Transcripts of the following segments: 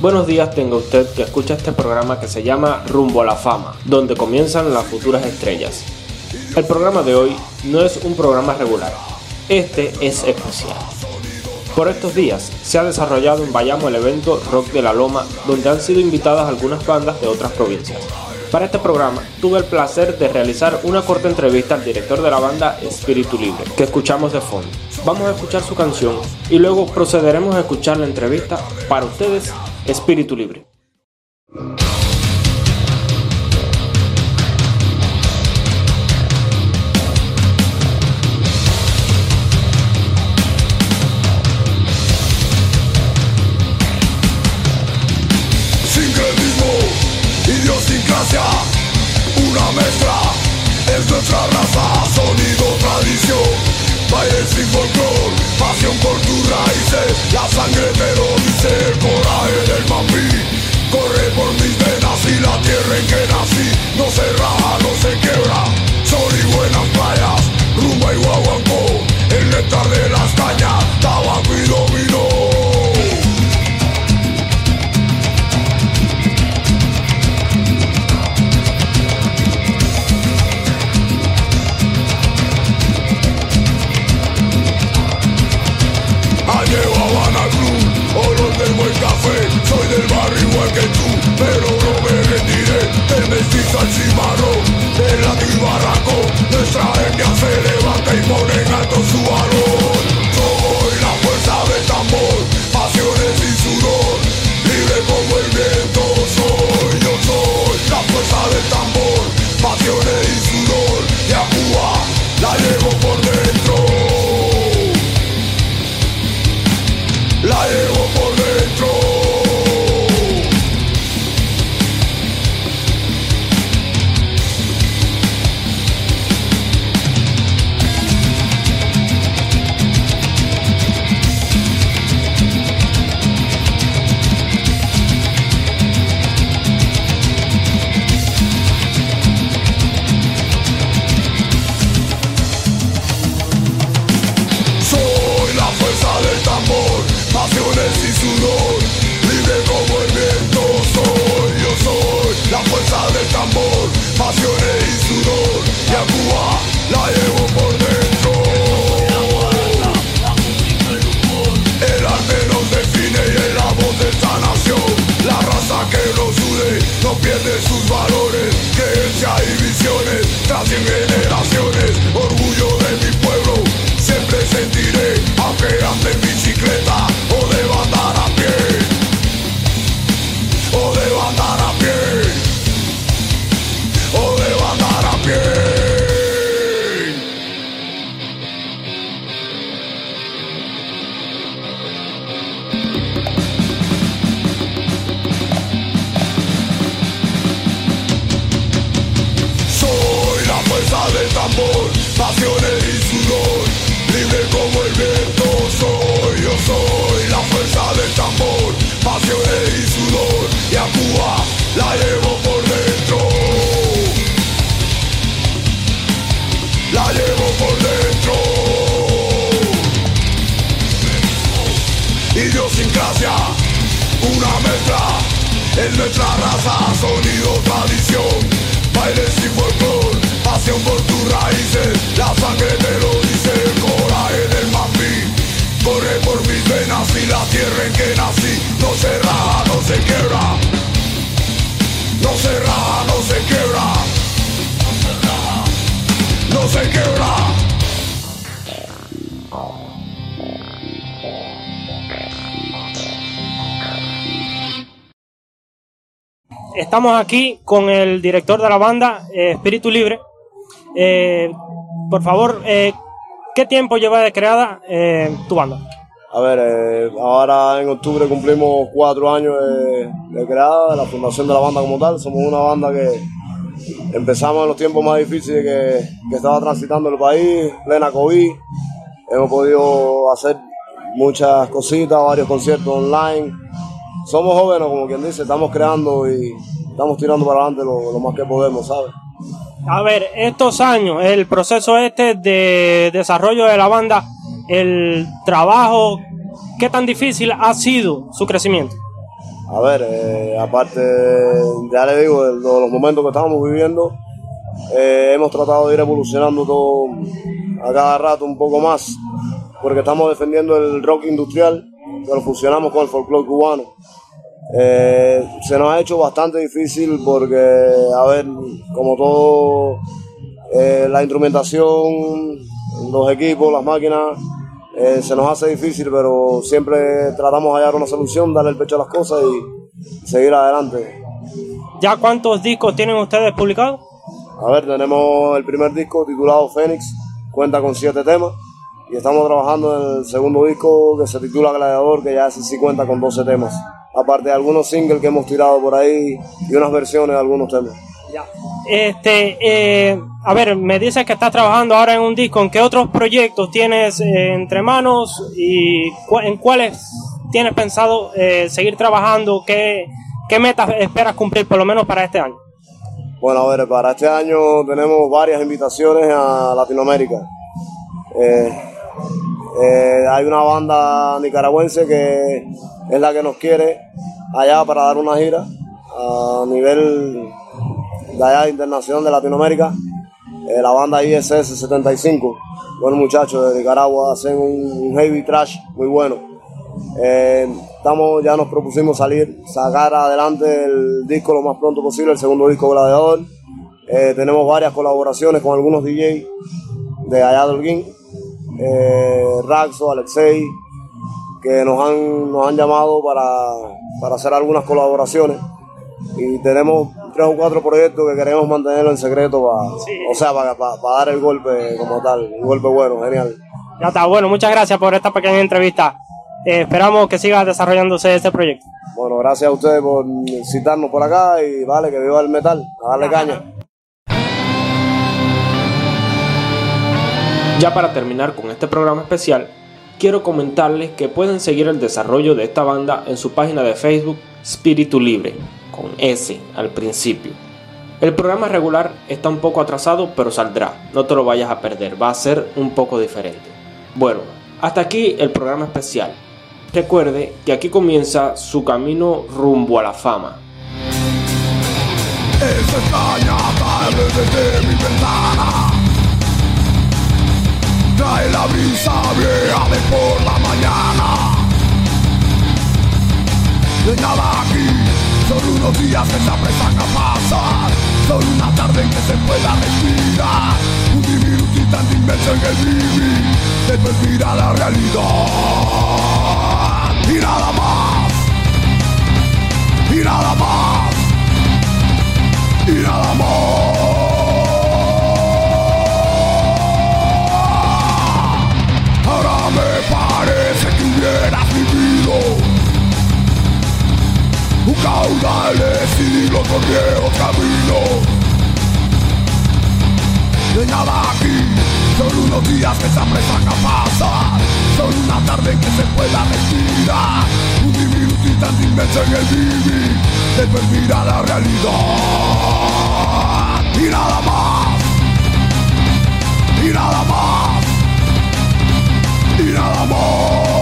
Buenos días tenga usted que escucha este programa que se llama Rumbo a la Fama, donde comienzan las futuras estrellas. El programa de hoy no es un programa regular, este es especial. Por estos días se ha desarrollado en Bayamo el evento Rock de la Loma, donde han sido invitadas algunas bandas de otras provincias. Para este programa tuve el placer de realizar una corta entrevista al director de la banda Espíritu Libre, que escuchamos de fondo. Vamos a escuchar su canción y luego procederemos a escuchar la entrevista para ustedes, Espíritu Libre. Sincretismo, idiosincrasia, una mezcla es nuestra raza, sonido, tradición, baile sin folclor, pasión por tus raíces, la sangre te barraco Nuestra la llevo por dentro. La llevo por dentro. Idiosincrasia, una mezcla, es nuestra raza, sonido, tradición, bailes y folclor, pasión por tus raíces, la sangre te lo dice, el coraje del mambí, corre por mis venas y la tierra en que nací, no se Estamos aquí con el director de la banda, eh, Espíritu Libre. Eh, por favor, eh, ¿qué tiempo lleva de creada tu banda? A ver, ahora en octubre cumplimos cuatro años de, de creada, la fundación de la banda como tal. Somos una banda que empezamos en los tiempos más difíciles que, que estaba transitando el país, plena COVID. Hemos podido hacer muchas cositas, varios conciertos online. Somos jóvenes, como quien dice, estamos creando y estamos tirando para adelante lo, lo más que podemos, ¿sabes? A ver, estos años, el proceso este de desarrollo de la banda, el trabajo, ¿qué tan difícil ha sido su crecimiento? A ver, eh, aparte, ya le digo, de los momentos que estamos viviendo, eh, hemos tratado de ir evolucionando todo a cada rato un poco más, porque estamos defendiendo el rock industrial, lo fusionamos con el folclore cubano. Eh, se nos ha hecho bastante difícil porque, a ver, como todo, eh, la instrumentación, los equipos, las máquinas, eh, se nos hace difícil, pero siempre tratamos de hallar una solución, darle el pecho a las cosas y seguir adelante. ¿Ya cuántos discos tienen ustedes publicados? A ver, tenemos el primer disco titulado Fénix, cuenta con siete temas. Y estamos trabajando en el segundo disco que se titula Gladiador, que ya sí cuenta con 12 temas. Aparte de algunos singles que hemos tirado por ahí y unas versiones de algunos temas. Ya. Este, eh, a ver, me dices que estás trabajando ahora en un disco. ¿En qué otros proyectos tienes eh, entre manos y en cuáles tienes pensado eh, seguir trabajando? ¿Qué, ¿Qué metas esperas cumplir por lo menos para este año? Bueno, a ver, para este año tenemos varias invitaciones a Latinoamérica. hay una banda nicaragüense que es la que nos quiere allá para dar una gira a nivel de allá internacional de Latinoamérica, eh, la banda ISS 75, buenos muchachos de Nicaragua, hacen un, heavy trash muy bueno. Eh, estamos, ya nos propusimos salir, sacar adelante el disco lo más pronto posible, el segundo disco Gladiador. Eh, tenemos varias colaboraciones con algunos DJs de allá de Holguín, Raxo, Alexei, que nos han, nos han llamado para, para hacer algunas colaboraciones y tenemos tres o cuatro proyectos que queremos mantenerlo en secreto para, o sea, para, dar el golpe como tal, un golpe bueno, genial. Ya está, bueno, muchas gracias por esta pequeña entrevista. Eh, esperamos que siga desarrollándose este proyecto. Bueno, gracias a ustedes por citarnos por acá y vale, que viva el metal, a darle caña. Ya para terminar con este programa especial, quiero comentarles que pueden seguir el desarrollo de esta banda en su página de Facebook Espíritu Libre con S al principio. El programa regular está un poco atrasado, pero saldrá. No te lo vayas a perder, va a ser un poco diferente. Bueno, hasta aquí el programa especial. Recuerde que aquí comienza su camino rumbo a la fama. Trae la brisa de por la mañana. De nada aquí son unos días que se apresan a pasar Son una tarde en que se pueda respirar. Un diminuto tan inmenso en el vivir Después mira la realidad. Y nada más Y nada más Y nada más por viejos caminos. De nada aquí, son unos días que se apresan a pasar, son una tarde que se pueda respirar, un diminuto tan inmenso en el vivir, después mira la realidad. Y nada más, y nada más, y nada más.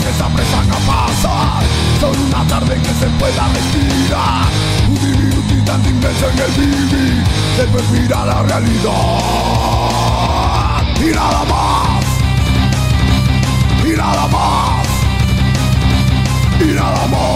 que esa presaca pasa. Son una tarde que se pueda respirar. Un vivir un tan inmenso en el vivir. Después mira la realidad. Y nada más. Y nada más. Y nada más.